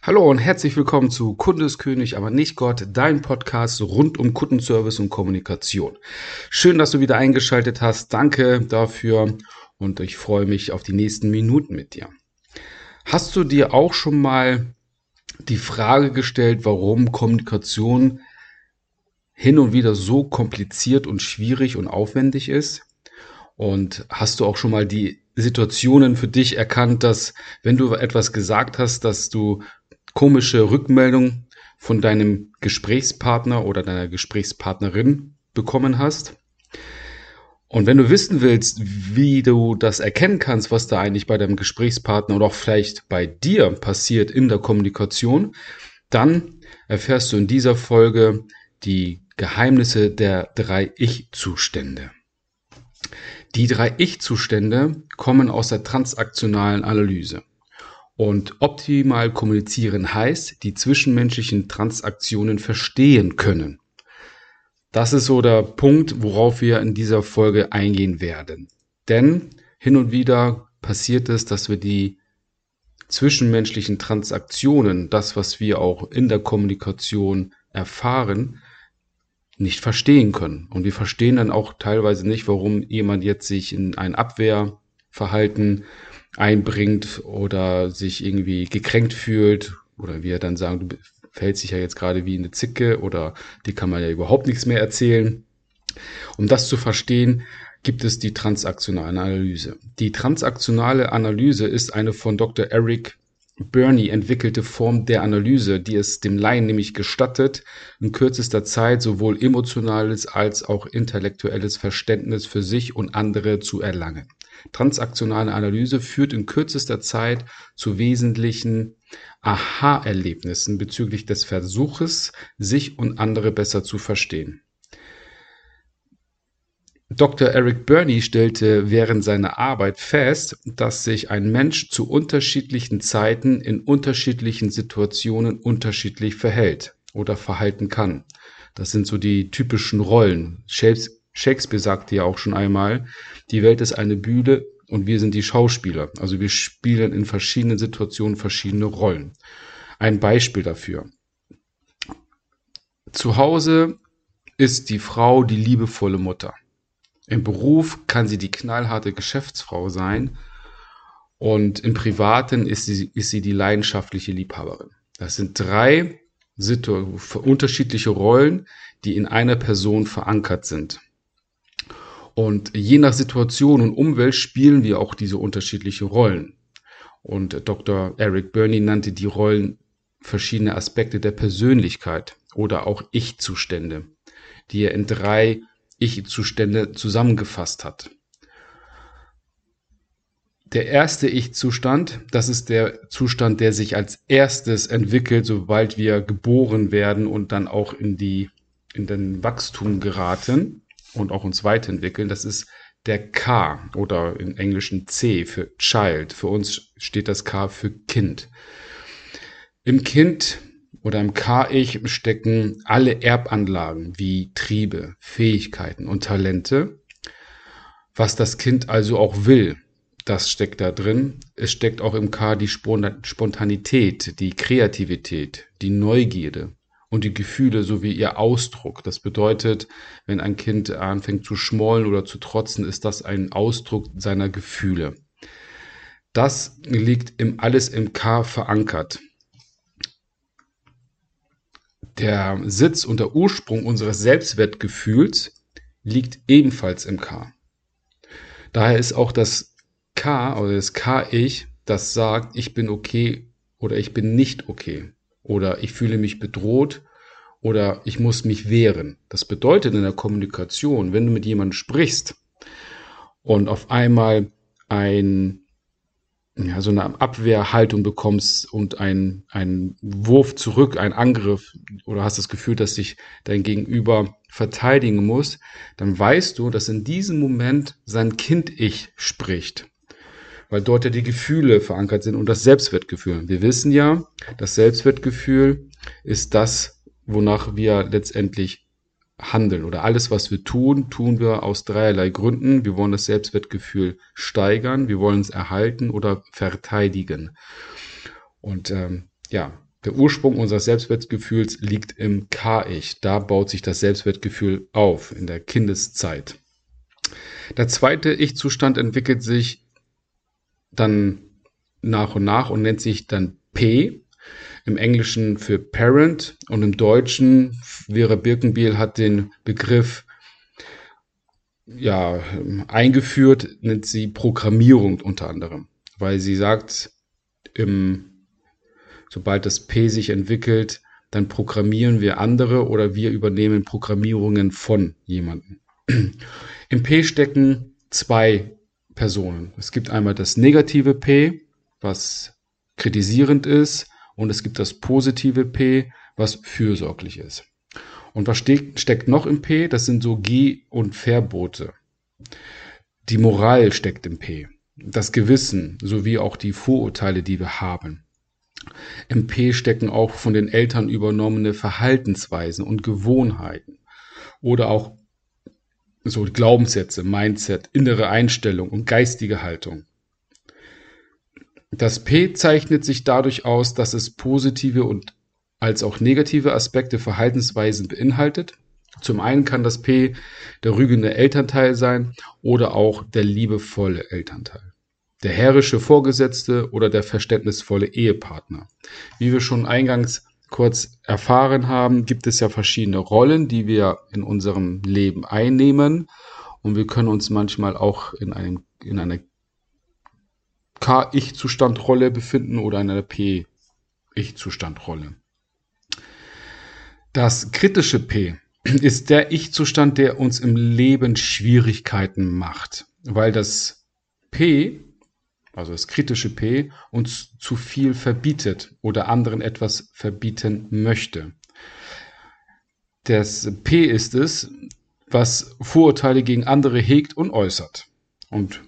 Hallo und herzlich willkommen zu Kundeskönig, aber nicht Gott, dein Podcast rund um Kundenservice und Kommunikation. Schön, dass du wieder eingeschaltet hast. Danke dafür und ich freue mich auf die nächsten Minuten mit dir. Hast du dir auch schon mal die Frage gestellt, warum Kommunikation hin und wieder so kompliziert und schwierig und aufwendig ist? Und hast du auch schon mal die Situationen für dich erkannt, dass wenn du etwas gesagt hast, dass du komische Rückmeldung von deinem Gesprächspartner oder deiner Gesprächspartnerin bekommen hast. Und wenn du wissen willst, wie du das erkennen kannst, was da eigentlich bei deinem Gesprächspartner oder auch vielleicht bei dir passiert in der Kommunikation, dann erfährst du in dieser Folge die Geheimnisse der drei Ich-Zustände. Die drei Ich-Zustände kommen aus der transaktionalen Analyse. Und optimal kommunizieren heißt, die zwischenmenschlichen Transaktionen verstehen können. Das ist so der Punkt, worauf wir in dieser Folge eingehen werden. Denn hin und wieder passiert es, dass wir die zwischenmenschlichen Transaktionen, das, was wir auch in der Kommunikation erfahren, nicht verstehen können. Und wir verstehen dann auch teilweise nicht, warum jemand jetzt sich in ein Abwehrverhalten einbringt oder sich irgendwie gekränkt fühlt oder wir dann sagen, du verhältst dich ja jetzt gerade wie eine Zicke oder die kann man ja überhaupt nichts mehr erzählen. Um das zu verstehen, gibt es die transaktionale Analyse. Die transaktionale Analyse ist eine von Dr. Eric Burney entwickelte Form der Analyse, die es dem Laien nämlich gestattet, in kürzester Zeit sowohl emotionales als auch intellektuelles Verständnis für sich und andere zu erlangen. Transaktionale Analyse führt in kürzester Zeit zu wesentlichen Aha-Erlebnissen bezüglich des Versuches, sich und andere besser zu verstehen. Dr. Eric Burney stellte während seiner Arbeit fest, dass sich ein Mensch zu unterschiedlichen Zeiten in unterschiedlichen Situationen unterschiedlich verhält oder verhalten kann. Das sind so die typischen Rollen. Shakespeare sagte ja auch schon einmal, die Welt ist eine Bühne und wir sind die Schauspieler. Also wir spielen in verschiedenen Situationen verschiedene Rollen. Ein Beispiel dafür. Zu Hause ist die Frau die liebevolle Mutter. Im Beruf kann sie die knallharte Geschäftsfrau sein und im Privaten ist sie, ist sie die leidenschaftliche Liebhaberin. Das sind drei unterschiedliche Rollen, die in einer Person verankert sind. Und je nach Situation und Umwelt spielen wir auch diese unterschiedlichen Rollen. Und Dr. Eric Burney nannte die Rollen verschiedene Aspekte der Persönlichkeit oder auch Ich-Zustände, die er in drei Ich-Zustände zusammengefasst hat. Der erste Ich-Zustand, das ist der Zustand, der sich als erstes entwickelt, sobald wir geboren werden und dann auch in die, in den Wachstum geraten und auch uns weiterentwickeln, das ist der K oder im Englischen C für Child. Für uns steht das K für Kind. Im Kind oder im K-Ich stecken alle Erbanlagen wie Triebe, Fähigkeiten und Talente. Was das Kind also auch will, das steckt da drin. Es steckt auch im K die Spontanität, die Kreativität, die Neugierde, und die Gefühle sowie ihr Ausdruck. Das bedeutet, wenn ein Kind anfängt zu schmollen oder zu trotzen, ist das ein Ausdruck seiner Gefühle. Das liegt im alles im K verankert. Der Sitz und der Ursprung unseres Selbstwertgefühls liegt ebenfalls im K. Daher ist auch das K oder das K-Ich, das sagt, ich bin okay oder ich bin nicht okay oder ich fühle mich bedroht oder ich muss mich wehren. Das bedeutet in der Kommunikation, wenn du mit jemandem sprichst und auf einmal ein, ja, so eine Abwehrhaltung bekommst und ein, ein Wurf zurück, ein Angriff oder hast das Gefühl, dass sich dein Gegenüber verteidigen muss, dann weißt du, dass in diesem Moment sein Kind-Ich spricht weil dort ja die Gefühle verankert sind und das Selbstwertgefühl. Wir wissen ja, das Selbstwertgefühl ist das, wonach wir letztendlich handeln oder alles, was wir tun, tun wir aus dreierlei Gründen. Wir wollen das Selbstwertgefühl steigern, wir wollen es erhalten oder verteidigen. Und ähm, ja, der Ursprung unseres Selbstwertgefühls liegt im K-Ich. Da baut sich das Selbstwertgefühl auf, in der Kindeszeit. Der zweite Ich-Zustand entwickelt sich dann nach und nach und nennt sich dann P. Im Englischen für Parent und im Deutschen, Vera Birkenbiel hat den Begriff ja, eingeführt, nennt sie Programmierung unter anderem, weil sie sagt, im sobald das P sich entwickelt, dann programmieren wir andere oder wir übernehmen Programmierungen von jemandem. Im P stecken zwei Personen. Es gibt einmal das negative P, was kritisierend ist, und es gibt das positive P, was fürsorglich ist. Und was steckt, noch im P? Das sind so Geh- und Verbote. Die Moral steckt im P. Das Gewissen sowie auch die Vorurteile, die wir haben. Im P stecken auch von den Eltern übernommene Verhaltensweisen und Gewohnheiten oder auch so Glaubenssätze, Mindset, innere Einstellung und geistige Haltung. Das P zeichnet sich dadurch aus, dass es positive und als auch negative Aspekte Verhaltensweisen beinhaltet. Zum einen kann das P der rügende Elternteil sein oder auch der liebevolle Elternteil der herrische Vorgesetzte oder der verständnisvolle Ehepartner. Wie wir schon eingangs kurz erfahren haben, gibt es ja verschiedene Rollen, die wir in unserem Leben einnehmen. Und wir können uns manchmal auch in, einem, in einer K-Ich-Zustandrolle befinden oder in einer P-Ich-Zustandrolle. Das kritische P ist der Ich-Zustand, der uns im Leben Schwierigkeiten macht, weil das P also das kritische P, uns zu viel verbietet oder anderen etwas verbieten möchte. Das P ist es, was Vorurteile gegen andere hegt und äußert. Und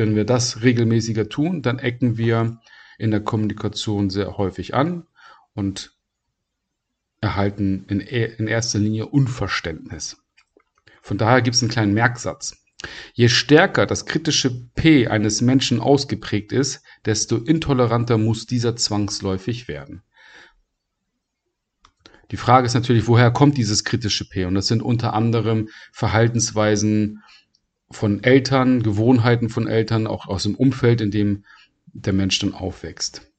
wenn wir das regelmäßiger tun, dann ecken wir in der Kommunikation sehr häufig an und erhalten in, in erster Linie Unverständnis. Von daher gibt es einen kleinen Merksatz. Je stärker das kritische P eines Menschen ausgeprägt ist, desto intoleranter muss dieser zwangsläufig werden. Die Frage ist natürlich, woher kommt dieses kritische P? Und das sind unter anderem Verhaltensweisen von Eltern, Gewohnheiten von Eltern, auch aus dem Umfeld, in dem der Mensch dann aufwächst.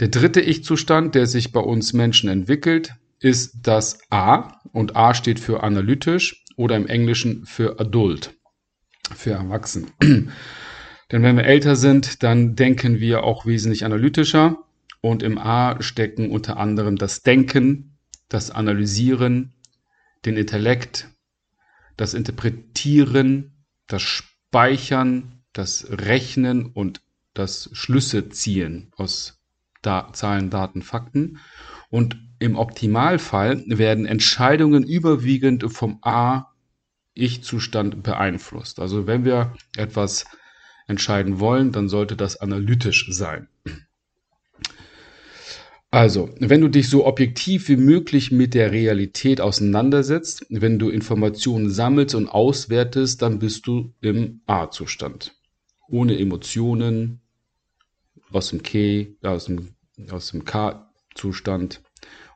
Der dritte Ich-Zustand, der sich bei uns Menschen entwickelt, ist das A. Und A steht für analytisch oder im Englischen für adult für Erwachsene. Denn wenn wir älter sind, dann denken wir auch wesentlich analytischer. Und im A stecken unter anderem das Denken, das Analysieren, den Intellekt, das Interpretieren, das Speichern, das Rechnen und das Schlüsse ziehen aus da Zahlen, Daten, Fakten. Und im Optimalfall werden Entscheidungen überwiegend vom A ich-Zustand beeinflusst. Also wenn wir etwas entscheiden wollen, dann sollte das analytisch sein. Also, wenn du dich so objektiv wie möglich mit der Realität auseinandersetzt, wenn du Informationen sammelst und auswertest, dann bist du im A-Zustand. Ohne Emotionen, aus dem K, aus dem, aus dem K-Zustand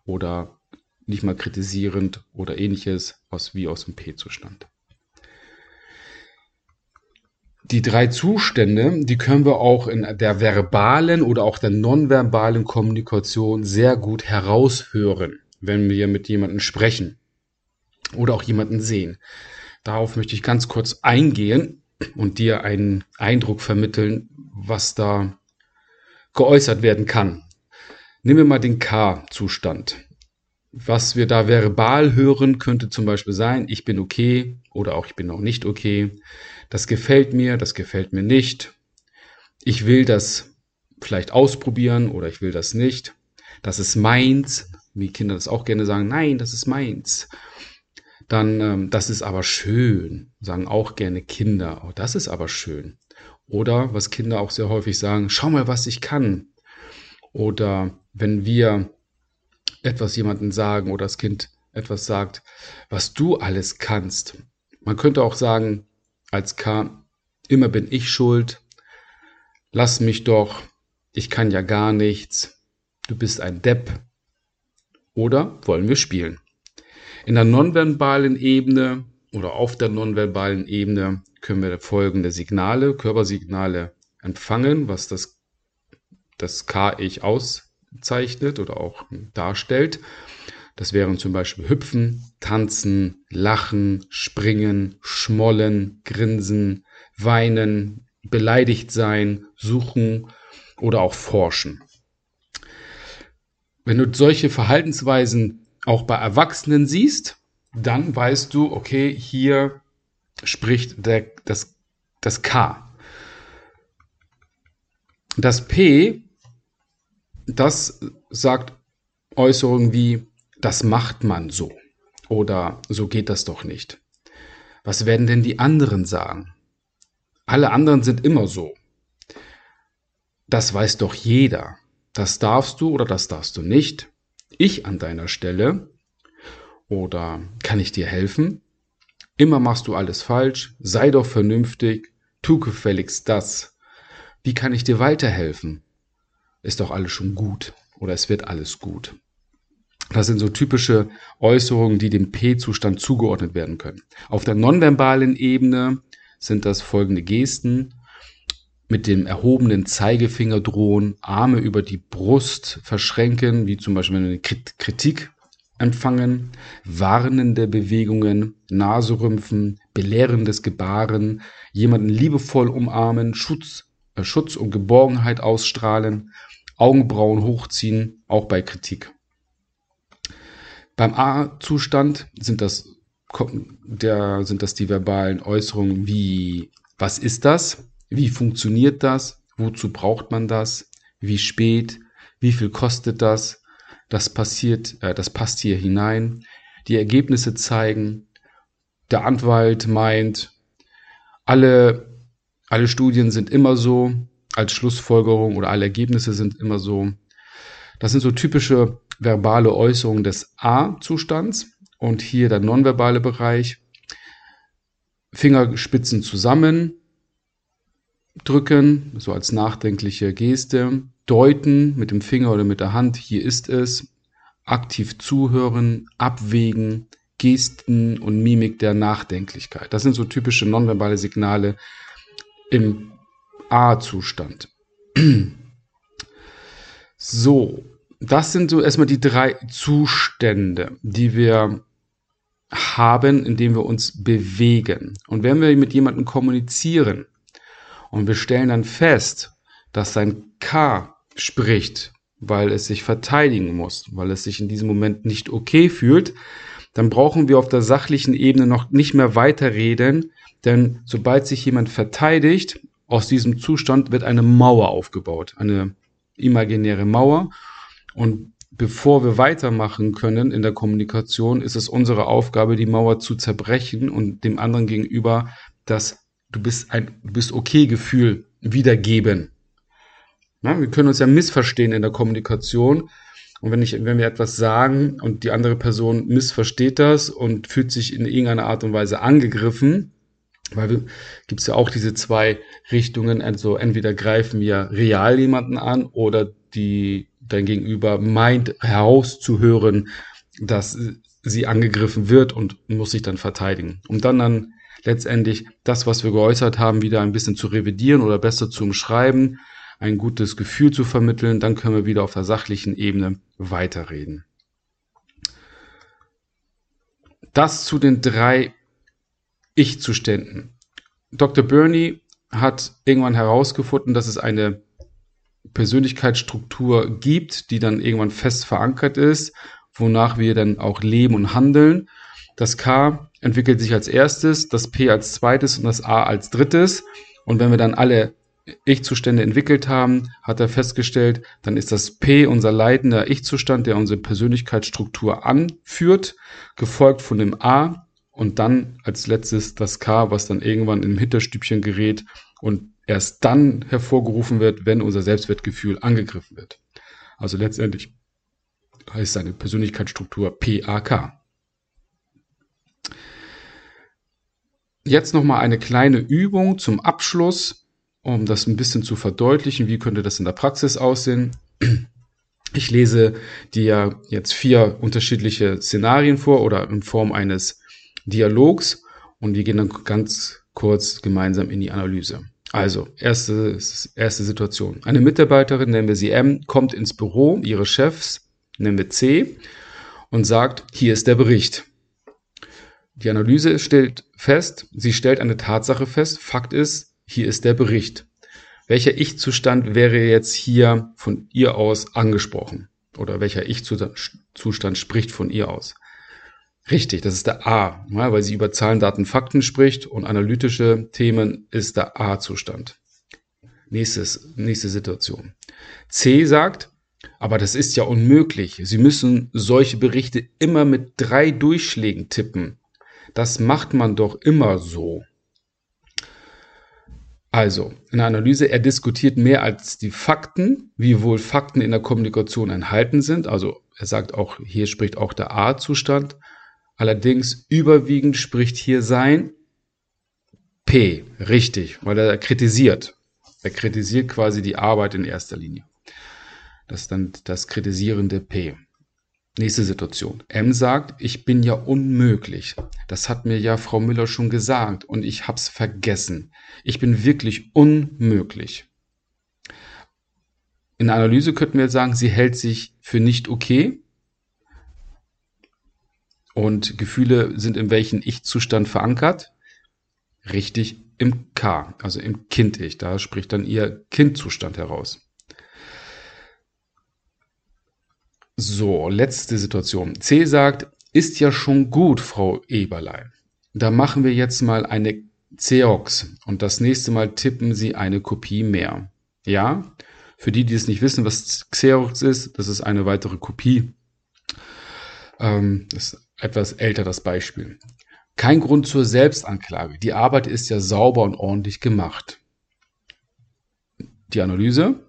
oder nicht mal kritisierend oder ähnliches aus, wie aus dem P-Zustand. Die drei Zustände, die können wir auch in der verbalen oder auch der nonverbalen Kommunikation sehr gut heraushören, wenn wir mit jemandem sprechen oder auch jemanden sehen. Darauf möchte ich ganz kurz eingehen und dir einen Eindruck vermitteln, was da geäußert werden kann. Nehmen wir mal den K-Zustand. Was wir da verbal hören, könnte zum Beispiel sein, ich bin okay oder auch ich bin noch nicht okay. Das gefällt mir, das gefällt mir nicht. Ich will das vielleicht ausprobieren oder ich will das nicht. Das ist meins, wie Kinder das auch gerne sagen, nein, das ist meins. Dann, ähm, das ist aber schön, sagen auch gerne Kinder, oh, das ist aber schön. Oder was Kinder auch sehr häufig sagen, schau mal, was ich kann. Oder wenn wir etwas jemandem sagen oder das Kind etwas sagt, was du alles kannst. Man könnte auch sagen, als K, immer bin ich schuld, lass mich doch, ich kann ja gar nichts, du bist ein Depp. Oder wollen wir spielen? In der nonverbalen Ebene oder auf der nonverbalen Ebene können wir folgende Signale, Körpersignale empfangen, was das, das K-Ich auszeichnet oder auch darstellt. Das wären zum Beispiel Hüpfen, Tanzen, Lachen, Springen, Schmollen, Grinsen, Weinen, beleidigt sein, suchen oder auch forschen. Wenn du solche Verhaltensweisen auch bei Erwachsenen siehst, dann weißt du, okay, hier spricht der, das, das K. Das P, das sagt Äußerungen wie, das macht man so oder so geht das doch nicht. Was werden denn die anderen sagen? Alle anderen sind immer so. Das weiß doch jeder. Das darfst du oder das darfst du nicht. Ich an deiner Stelle oder kann ich dir helfen? Immer machst du alles falsch. Sei doch vernünftig. Tu gefälligst das. Wie kann ich dir weiterhelfen? Ist doch alles schon gut oder es wird alles gut. Das sind so typische Äußerungen, die dem P-Zustand zugeordnet werden können. Auf der nonverbalen Ebene sind das folgende Gesten. Mit dem erhobenen Zeigefinger drohen, Arme über die Brust verschränken, wie zum Beispiel eine Kritik empfangen, warnende Bewegungen, Naserümpfen, belehrendes Gebaren, jemanden liebevoll umarmen, Schutz, äh, Schutz und Geborgenheit ausstrahlen, Augenbrauen hochziehen, auch bei Kritik. Beim A-Zustand sind das, der, sind das die verbalen Äußerungen wie, was ist das? Wie funktioniert das? Wozu braucht man das? Wie spät? Wie viel kostet das? Das passiert, äh, das passt hier hinein. Die Ergebnisse zeigen, der Anwalt meint, alle, alle Studien sind immer so, als Schlussfolgerung oder alle Ergebnisse sind immer so. Das sind so typische verbale Äußerungen des A-Zustands und hier der nonverbale Bereich. Fingerspitzen zusammen drücken, so als nachdenkliche Geste, deuten mit dem Finger oder mit der Hand, hier ist es, aktiv zuhören, abwägen, Gesten und Mimik der Nachdenklichkeit. Das sind so typische nonverbale Signale im A-Zustand. So, das sind so erstmal die drei Zustände, die wir haben, indem wir uns bewegen. Und wenn wir mit jemandem kommunizieren und wir stellen dann fest, dass sein K spricht, weil es sich verteidigen muss, weil es sich in diesem Moment nicht okay fühlt, dann brauchen wir auf der sachlichen Ebene noch nicht mehr weiterreden, denn sobald sich jemand verteidigt, aus diesem Zustand wird eine Mauer aufgebaut, eine imaginäre Mauer und bevor wir weitermachen können in der Kommunikation, ist es unsere Aufgabe, die Mauer zu zerbrechen und dem anderen gegenüber das du bist ein du bist okay Gefühl wiedergeben. Ja, wir können uns ja missverstehen in der Kommunikation. Und wenn, ich, wenn wir etwas sagen und die andere Person missversteht das und fühlt sich in irgendeiner Art und Weise angegriffen, weil gibt es ja auch diese zwei Richtungen, also entweder greifen wir real jemanden an oder die dein Gegenüber meint herauszuhören, dass sie angegriffen wird und muss sich dann verteidigen. Um dann dann letztendlich das, was wir geäußert haben, wieder ein bisschen zu revidieren oder besser zu umschreiben, ein gutes Gefühl zu vermitteln, dann können wir wieder auf der sachlichen Ebene weiterreden. Das zu den drei Ich-Zuständen. Dr. Burney hat irgendwann herausgefunden, dass es eine Persönlichkeitsstruktur gibt, die dann irgendwann fest verankert ist, wonach wir dann auch leben und handeln. Das K entwickelt sich als erstes, das P als zweites und das A als drittes. Und wenn wir dann alle Ich-Zustände entwickelt haben, hat er festgestellt, dann ist das P unser leitender Ich-Zustand, der unsere Persönlichkeitsstruktur anführt, gefolgt von dem A und dann als letztes das K, was dann irgendwann im Hinterstübchen gerät und erst dann hervorgerufen wird, wenn unser Selbstwertgefühl angegriffen wird. Also letztendlich heißt seine Persönlichkeitsstruktur PAK. Jetzt nochmal eine kleine Übung zum Abschluss, um das ein bisschen zu verdeutlichen. Wie könnte das in der Praxis aussehen? Ich lese dir jetzt vier unterschiedliche Szenarien vor oder in Form eines Dialogs und wir gehen dann ganz kurz gemeinsam in die Analyse. Also, erste, erste Situation. Eine Mitarbeiterin, nennen wir sie M, kommt ins Büro ihres Chefs, nennen wir C, und sagt, hier ist der Bericht. Die Analyse stellt fest, sie stellt eine Tatsache fest. Fakt ist, hier ist der Bericht. Welcher Ich-Zustand wäre jetzt hier von ihr aus angesprochen? Oder welcher Ich-Zustand spricht von ihr aus? Richtig, das ist der A, weil sie über Zahlen, Daten, Fakten spricht und analytische Themen ist der A-Zustand. Nächstes, nächste Situation. C sagt, aber das ist ja unmöglich. Sie müssen solche Berichte immer mit drei Durchschlägen tippen. Das macht man doch immer so. Also, in der Analyse, er diskutiert mehr als die Fakten, wie wohl Fakten in der Kommunikation enthalten sind. Also, er sagt auch, hier spricht auch der A-Zustand. Allerdings überwiegend spricht hier sein P, richtig, weil er kritisiert. Er kritisiert quasi die Arbeit in erster Linie. Das ist dann das kritisierende P. Nächste Situation. M sagt, ich bin ja unmöglich. Das hat mir ja Frau Müller schon gesagt und ich hab's vergessen. Ich bin wirklich unmöglich. In der Analyse könnten wir sagen, sie hält sich für nicht okay. Und Gefühle sind in welchen Ich-Zustand verankert? Richtig im K, also im Kind-Ich. Da spricht dann ihr Kindzustand heraus. So, letzte Situation. C sagt, ist ja schon gut, Frau Eberlein. Da machen wir jetzt mal eine Xerox und das nächste Mal tippen Sie eine Kopie mehr. Ja? Für die, die es nicht wissen, was Xerox ist, das ist eine weitere Kopie. Ähm, das ist etwas älter, das Beispiel. Kein Grund zur Selbstanklage. Die Arbeit ist ja sauber und ordentlich gemacht. Die Analyse.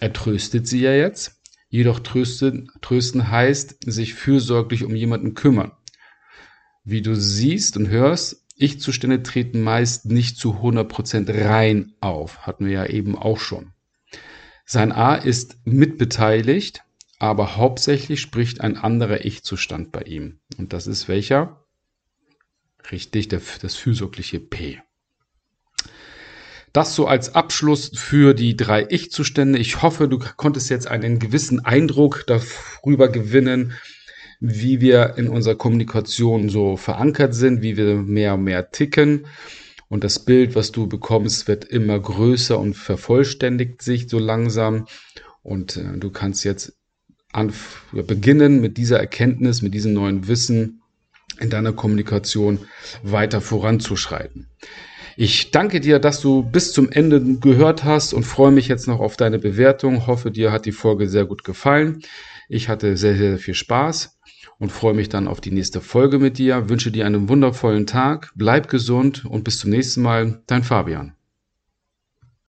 Er tröstet sie ja jetzt. Jedoch trösten, trösten heißt, sich fürsorglich um jemanden kümmern. Wie du siehst und hörst, Ich-Zustände treten meist nicht zu 100% rein auf. Hatten wir ja eben auch schon. Sein A ist mitbeteiligt, aber hauptsächlich spricht ein anderer Ich-Zustand bei ihm. Und das ist welcher? Richtig, der, das fürsorgliche P. Das so als Abschluss für die drei Ich-Zustände. Ich hoffe, du konntest jetzt einen gewissen Eindruck darüber gewinnen, wie wir in unserer Kommunikation so verankert sind, wie wir mehr und mehr ticken. Und das Bild, was du bekommst, wird immer größer und vervollständigt sich so langsam. Und äh, du kannst jetzt an, beginnen mit dieser Erkenntnis, mit diesem neuen Wissen in deiner Kommunikation weiter voranzuschreiten. Ich danke dir, dass du bis zum Ende gehört hast und freue mich jetzt noch auf deine Bewertung. Hoffe, dir hat die Folge sehr gut gefallen. Ich hatte sehr, sehr viel Spaß und freue mich dann auf die nächste Folge mit dir. Wünsche dir einen wundervollen Tag, bleib gesund und bis zum nächsten Mal, dein Fabian.